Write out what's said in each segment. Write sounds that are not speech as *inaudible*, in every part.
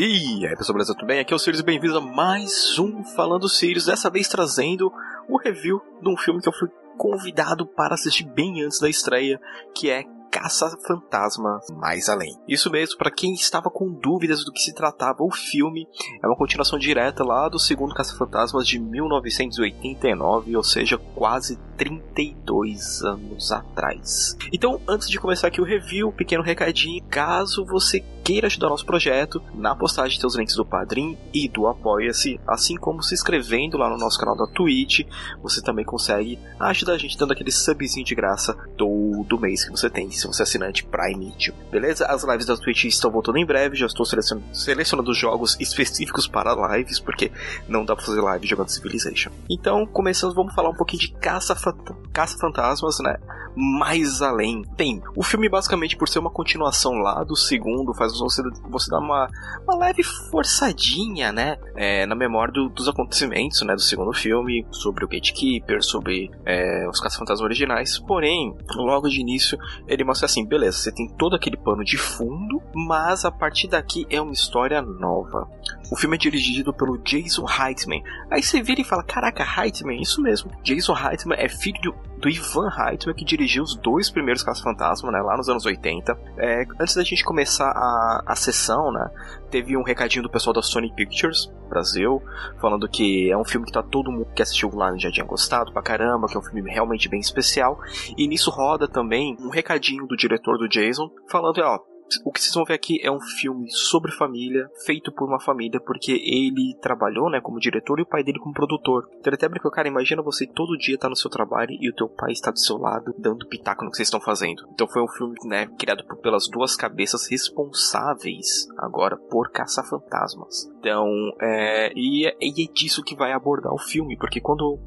E aí pessoal, beleza? Tudo bem? Aqui é o Sirius e bem-vindos a mais um Falando Sirius, dessa vez trazendo o review de um filme que eu fui convidado para assistir bem antes da estreia, que é Caça-Fantasma Mais Além. Isso mesmo, para quem estava com dúvidas do que se tratava o filme, é uma continuação direta lá do segundo Caça-Fantasmas de 1989, ou seja, quase 32 anos atrás. Então, antes de começar aqui o review, pequeno recadinho, caso você queira ajudar nosso projeto, na postagem tem os links do Padrim e do Apoia-se, assim como se inscrevendo lá no nosso canal da Twitch, você também consegue ajudar a gente dando aquele subzinho de graça todo mês que você tem, se você é assinante Prime Video. Beleza? As lives da Twitch estão voltando em breve, já estou selecionando, jogos específicos para lives, porque não dá pra fazer live jogando Civilization. Então, começando, vamos falar um pouquinho de Caça-Fantasmas, né? Mais além. Tem, o filme basicamente, por ser uma continuação lá do segundo, faz você, você dar uma, uma leve forçadinha, né? É, na memória do, dos acontecimentos, né? Do segundo filme, sobre o Gatekeeper, sobre é, os Caça-Fantasmas originais. Porém, logo de início, ele mostra assim, beleza, você tem todo aquele pano de fundo, mas a partir daqui é uma história nova. O filme é dirigido pelo Jason Reitman. Aí você vira e fala, caraca, Reitman, isso mesmo. Jason Reitman é filho do, do Ivan Reitman, que dirigiu os dois primeiros Caça-Fantasma, né, lá nos anos 80. É, antes da gente começar a, a sessão, né, teve um recadinho do pessoal da Sony Pictures Brasil, falando que é um filme que tá todo mundo que assistiu lá já tinha gostado pra caramba, que é um filme realmente bem especial. E nisso roda também um recadinho do diretor do Jason, falando, ó, o que vocês vão ver aqui é um filme sobre família, feito por uma família, porque ele trabalhou, né, como diretor e o pai dele como produtor. Então ele até brincou, cara, imagina você todo dia tá no seu trabalho e o teu pai está do seu lado, dando pitaco no que vocês estão fazendo. Então foi um filme, né, criado por, pelas duas cabeças responsáveis agora por caça-fantasmas. Então, é, e, é, e é disso que vai abordar o filme, porque quando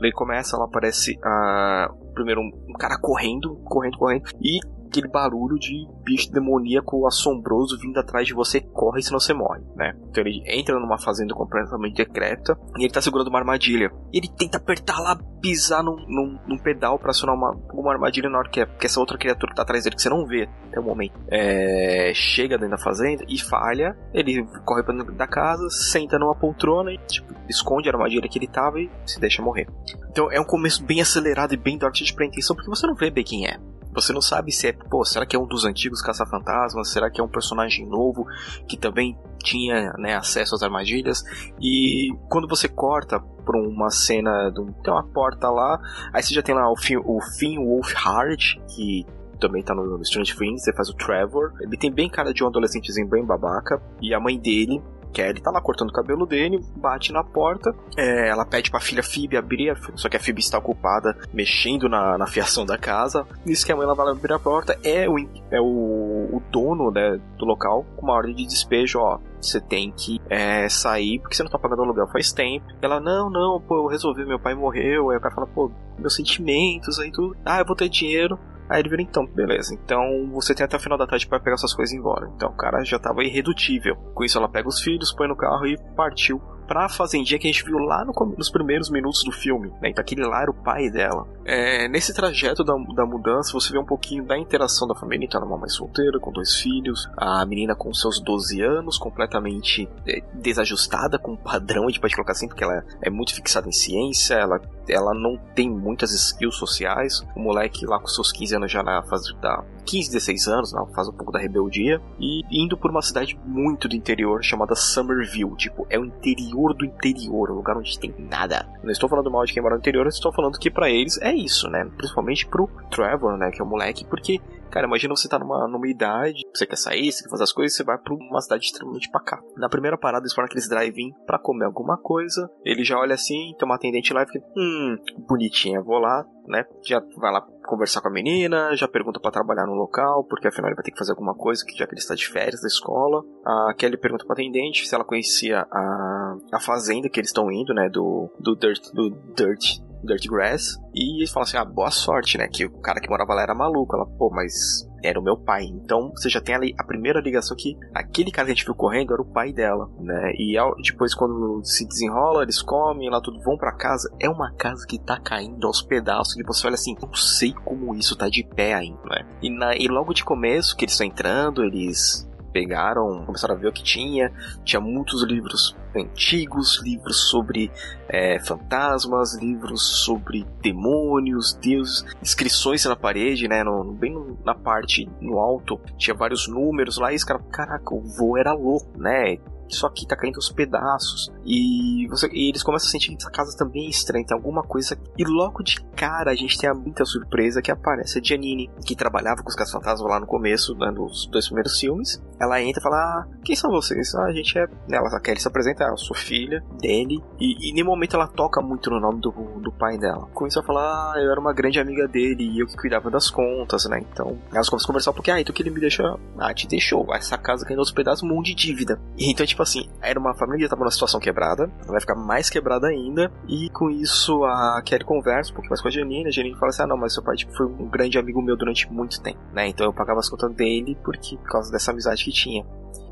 ele começa, lá aparece uh, primeiro um, um, cara correndo, correndo, correndo, e aquele barulho de bicho demoníaco assombroso vindo atrás de você, corre senão você morre, né? Então ele entra numa fazenda completamente decrépita e ele tá segurando uma armadilha. E ele tenta apertar lá, pisar num, num, num pedal pra acionar uma, uma armadilha na hora que, é, que essa outra criatura que tá atrás dele, que você não vê até o momento, é, chega dentro da fazenda e falha. Ele corre pra dentro da casa, senta numa poltrona e tipo, esconde a armadilha que ele tava e se deixa morrer. Então é um começo bem acelerado e bem dark de pretensão, porque você não vê bem quem é. Você não sabe se é, pô, será que é um dos antigos caça-fantasmas? Será que é um personagem novo que também tinha né, acesso às armadilhas? E quando você corta por uma cena, de um, tem uma porta lá, aí você já tem lá o Finn, o Finn Wolfhard, que também tá no Strange Things, você faz o Trevor. Ele tem bem cara de um adolescentezinho bem babaca. E a mãe dele, Kelly tá lá cortando o cabelo dele, bate na porta, é, ela pede pra filha Phoebe abrir, só que a Phoebe está ocupada mexendo na, na fiação da casa. Nisso que a mãe ela vai abrir a porta, é o, é o, o dono né, do local com uma ordem de despejo, ó. Você tem que é, sair porque você não tá pagando aluguel faz tempo. Ela, não, não, pô, eu resolvi, meu pai morreu. Aí o cara fala, pô, meus sentimentos aí tudo. Ah, eu vou ter dinheiro. Aí ele vira, então, beleza. Então você tem até o final da tarde para pegar suas coisas e ir embora. Então o cara já tava irredutível. Com isso ela pega os filhos, põe no carro e partiu pra fazendinha que a gente viu lá no, nos primeiros minutos do filme. Né? Então aquele lá era o pai dela. É, nesse trajeto da, da mudança, você vê um pouquinho da interação da família. Então é uma mãe solteira, com dois filhos. A menina com seus 12 anos, completamente é, desajustada com o padrão, a gente pode colocar assim, porque ela é muito fixada em ciência, ela, ela não tem muitas skills sociais. O moleque lá com seus 15 anos já na fase da 15, 16 anos, não, faz um pouco da rebeldia. E indo por uma cidade muito do interior chamada Somerville. Tipo, é o interior do interior, um lugar onde tem nada. Não estou falando mal de quem mora no interior, estou falando que para eles é isso, né? Principalmente pro Trevor, né, que é o moleque, porque Cara, imagina você tá numa, numa idade, você quer sair, você quer fazer as coisas, você vai pra uma cidade extremamente pacata. Na primeira parada, eles foram naqueles drive-in pra comer alguma coisa. Ele já olha assim, tem uma atendente lá e fica, hum, bonitinha, vou lá, né? Já vai lá conversar com a menina, já pergunta para trabalhar no local, porque afinal ele vai ter que fazer alguma coisa, já que ele está de férias da escola. A Kelly pergunta pra atendente se ela conhecia a, a fazenda que eles estão indo, né, do, do Dirt, do Dirt Dirty Grass. E eles falam assim: ah, boa sorte, né? Que o cara que morava lá era maluco. Ela, pô, mas era o meu pai. Então você já tem ali a primeira ligação que aquele cara que a gente viu correndo era o pai dela, né? E depois, quando se desenrola, eles comem lá tudo, vão para casa. É uma casa que tá caindo aos pedaços. E você olha assim: não sei como isso tá de pé ainda, né? E, na, e logo de começo, que eles estão entrando, eles pegaram, começaram a ver o que tinha. Tinha muitos livros antigos, livros sobre é, fantasmas, livros sobre demônios, deuses, inscrições na parede, né? No, bem no, na parte no alto, tinha vários números lá e os caras, caraca, o voo era louco, né? Isso aqui tá caindo aos pedaços. E, você, e eles começam a sentir que essa casa também é estranha, tem alguma coisa. E logo de cara a gente tem a muita surpresa que aparece a Giannini, que trabalhava com os caça-fantasmas lá no começo, né, nos dois primeiros filmes. Ela entra e fala: ah, Quem são vocês? Ah, a gente é. Ela quer se apresenta, ah, eu sou filha dele. E, e nenhum momento ela toca muito no nome do, do pai dela. Começou a falar: Ah, eu era uma grande amiga dele e eu que cuidava das contas, né? Então elas começam a conversar porque, ah, então que ele me deixou. Ah, te deixou. Essa casa caindo aos pedaços, um monte de dívida. E então, tipo assim, era uma família que tava numa situação quebrada, ela vai ficar mais quebrada ainda, e com isso a Kelly conversa um pouco mais com a Janine, a Janine fala assim, ah não, mas seu pai tipo, foi um grande amigo meu durante muito tempo, né, então eu pagava as contas dele porque, por causa dessa amizade que tinha.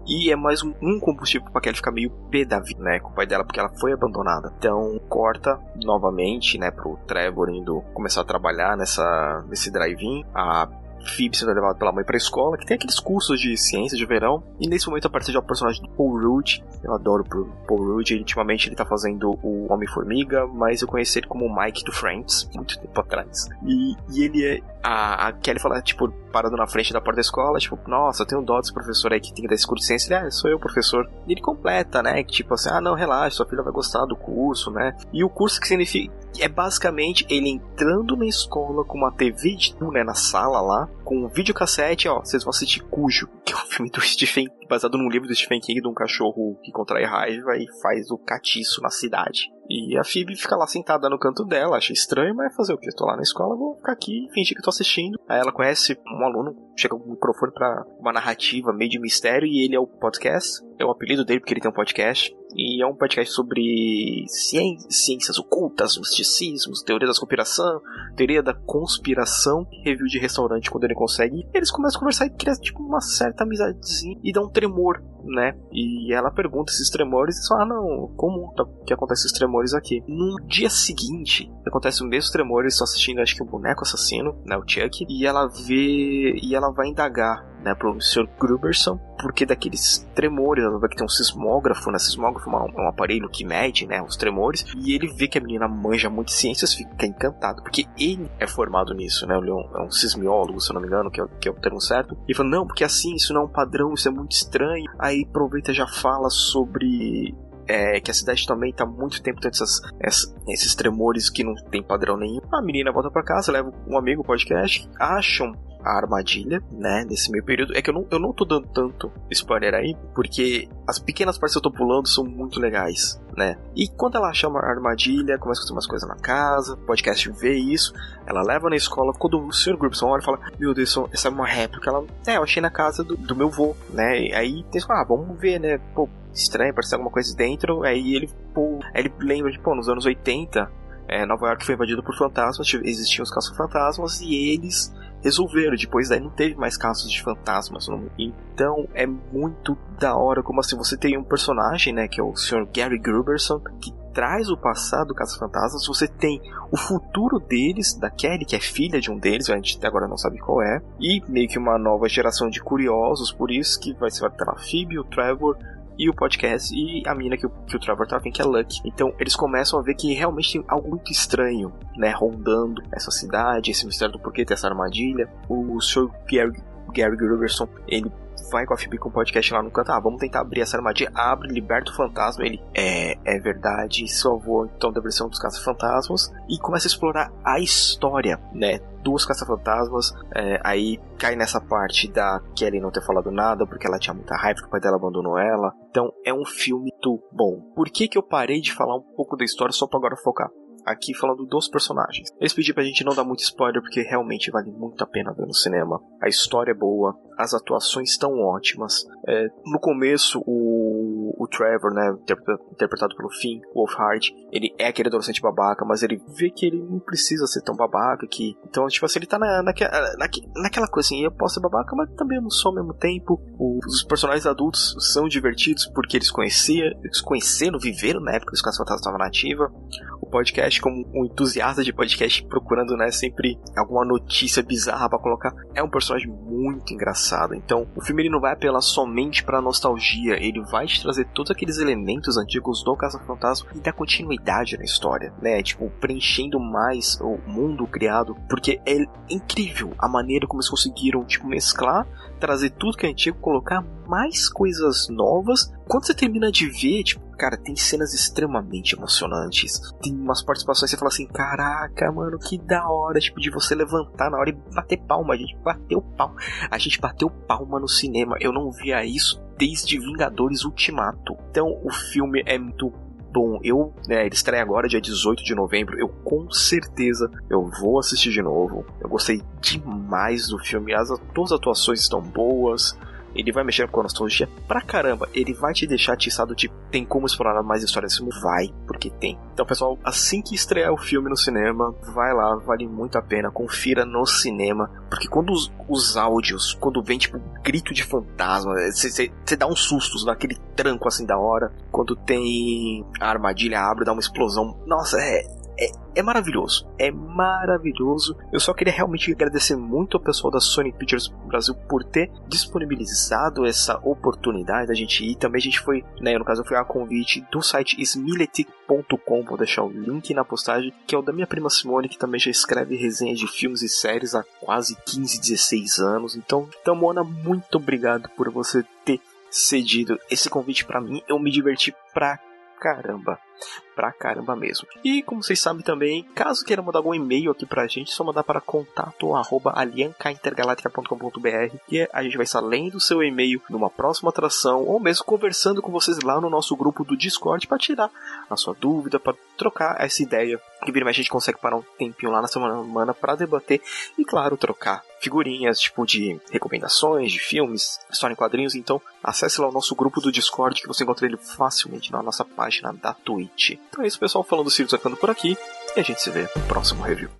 E é mais um, combustível pra Kelly ficar meio pé da vida, né? Com o pai dela, porque ela foi abandonada. Então, corta novamente, né? Pro Trevor indo começar a trabalhar nessa, nesse drive-in. A Phoebe sendo levada pela mãe pra escola, que tem aqueles cursos de ciência de verão. E nesse momento aparece já o personagem do Paul Rudd. Eu adoro o Paul Rudd. Ele, ultimamente ele tá fazendo o Homem-Formiga, mas eu conheci ele como o Mike do Friends, muito tempo atrás. E, e ele é. A, a Kelly fala, tipo, parado na frente da porta da escola, tipo, nossa, eu tenho dó desse professor aí que tem que dar esse curso de ciência. Ele, ah, sou eu, professor. E ele completa, né? Tipo assim, ah, não, relaxa, sua filha vai gostar do curso, né? E o curso que significa. É basicamente ele entrando na escola com uma TV de, né, na sala lá, com um videocassete, ó, vocês vão assistir Cujo, que é um *laughs* filme do Stephen, baseado num livro do Stephen King de um cachorro que contrai raiva e faz o catiço na cidade. E a Phoebe fica lá sentada no canto dela, acha estranho, mas fazer o que? Tô lá na escola, vou ficar aqui fingir que tô assistindo. Aí ela conhece um aluno, chega com um microfone para uma narrativa meio de mistério e ele é o podcast. É o apelido dele porque ele tem um podcast. E é um podcast sobre ciências ocultas, misticismos, teoria da conspiração, teoria da conspiração, review de restaurante quando ele consegue. Eles começam a conversar e criam tipo uma certa amizadezinha e dá um tremor, né? E ela pergunta esses tremores e fala: Ah, não, como tá, que acontece esses tremores aqui? No dia seguinte, acontece o mesmo tremor, eles estão assistindo, acho que o boneco assassino, né? O Chuck, e ela vê e ela vai indagar né, pro Sr. Gruberson, porque daqueles tremores, ela vai que tem um sismógrafo, né, sismógrafo é um, aparelho que mede, né, os tremores, e ele vê que a menina manja muito ciências, fica encantado, porque ele é formado nisso, né, ele é um, é um sismiólogo, se eu não me engano, que é, que é o termo certo, e fala, não, porque assim, isso não é um padrão, isso é muito estranho, aí aproveita já fala sobre é, que a cidade também tá muito tempo tendo essas, essas, esses tremores que não tem padrão nenhum. A menina volta para casa, leva um amigo podcast, acham a armadilha, né, nesse meio período. É que eu não, eu não tô dando tanto spoiler aí, porque as pequenas partes que eu tô pulando são muito legais, né. E quando ela chama a armadilha, começa a fazer umas coisas na casa, o podcast vê isso, ela leva na escola, quando o Sr. Grubson olha e fala, meu Deus, essa é uma réplica, ela, é, eu achei na casa do, do meu vô, né, e aí tem ah, vamos ver, né, pô, estranho, parece alguma coisa dentro, aí ele, pô, aí ele lembra de, pô, nos anos 80, é, Nova York foi invadido por fantasmas, existiam os caça-fantasmas e eles resolveram. Depois daí não teve mais casos de fantasmas. Não? Então é muito da hora como assim você tem um personagem, né, que é o Sr. Gary Gruberson, que traz o passado do Caça-Fantasmas, você tem o futuro deles, da Kelly, que é filha de um deles, a gente até agora não sabe qual é, e meio que uma nova geração de curiosos, por isso que vai ser a Phoebe, o Trevor, e o podcast e a mina que o, que o Trevor tá que é Lucky. Então eles começam a ver que realmente tem algo muito estranho, né, rondando essa cidade, esse mistério do porquê ter essa armadilha. O Sr. Gary, Gary Gruberson, ele vai com a Phoebe com o podcast lá no canto, ah, vamos tentar abrir essa armadilha, abre, liberta o fantasma, ele, é, é verdade, salvou então da versão dos caça-fantasmas, e começa a explorar a história, né, duas caça-fantasmas, é, aí cai nessa parte da Kelly não ter falado nada, porque ela tinha muita raiva que o pai dela abandonou ela, então é um filme muito bom. Por que que eu parei de falar um pouco da história só pra agora focar? Aqui falando dos personagens. Eles pediram pra gente não dar muito spoiler porque realmente vale muito a pena ver no cinema. A história é boa, as atuações estão ótimas. É, no começo, o, o Trevor, né, interpretado pelo Finn Wolfhard, ele é aquele adolescente babaca, mas ele vê que ele não precisa ser tão babaca que. Então, tipo assim, ele tá na, naque, naque, naquela coisa assim, eu posso ser babaca, mas também eu não sou ao mesmo tempo. Os personagens adultos são divertidos porque eles conheciam, eles conheceram, viveram na época que os Caça-Fantasmas estavam na ativa. O podcast, como um entusiasta de podcast procurando, né, sempre alguma notícia bizarra para colocar, é um personagem muito engraçado. Então, o filme ele não vai apelar somente pra nostalgia, ele vai te trazer todos aqueles elementos antigos do Caça-Fantasma e dar continuidade na história, né? Tipo, preenchendo mais o mundo criado, porque é incrível a maneira como eles conseguiram, tipo, mesclar, trazer tudo que é antigo, colocar mais coisas novas. Quando você termina de ver, tipo, cara, tem cenas extremamente emocionantes. Tem umas participações que você fala assim, caraca, mano, que da hora, tipo, de você levantar na hora e bater palma. A gente bateu palma. A gente bateu palma no cinema. Eu não via isso desde Vingadores Ultimato. Então, o filme é muito bom. Eu, né, ele estreia agora, dia 18 de novembro. Eu com certeza eu vou assistir de novo. Eu gostei demais do filme. As, todas as atuações estão boas. Ele vai mexer com a nostalgia pra caramba. Ele vai te deixar atiçado, tipo, tem como explorar mais histórias desse filme? Vai, porque tem. Então, pessoal, assim que estrear o filme no cinema, vai lá, vale muito a pena. Confira no cinema. Porque quando os, os áudios, quando vem, tipo, grito de fantasma, você dá uns sustos naquele tranco assim da hora. Quando tem a armadilha abre, dá uma explosão. Nossa, é, é, é, maravilhoso. É maravilhoso. Eu só queria realmente agradecer muito ao pessoal da Sony Pictures Brasil por ter disponibilizado essa oportunidade da gente ir. Também a gente foi, né, no caso foi a convite do site smiletic.com, vou deixar o link na postagem, que é o da minha prima Simone, que também já escreve resenhas de filmes e séries há quase 15, 16 anos. Então, então Mona, muito obrigado por você ter cedido esse convite para mim. Eu me diverti pra caramba pra caramba mesmo. E como vocês sabem também, caso queira mandar algum e-mail aqui pra gente, é só mandar para contato arroba e a gente vai estar lendo o seu e-mail numa próxima atração ou mesmo conversando com vocês lá no nosso grupo do Discord para tirar a sua dúvida, para trocar essa ideia. Que vira mais a gente consegue parar um tempinho lá na semana para debater e, claro, trocar figurinhas, tipo de recomendações de filmes, história em quadrinhos. Então, acesse lá o nosso grupo do Discord que você encontra ele facilmente na nossa página da Twitch. Então é isso, pessoal. Falando do Sirius ficando por aqui. E a gente se vê no próximo review.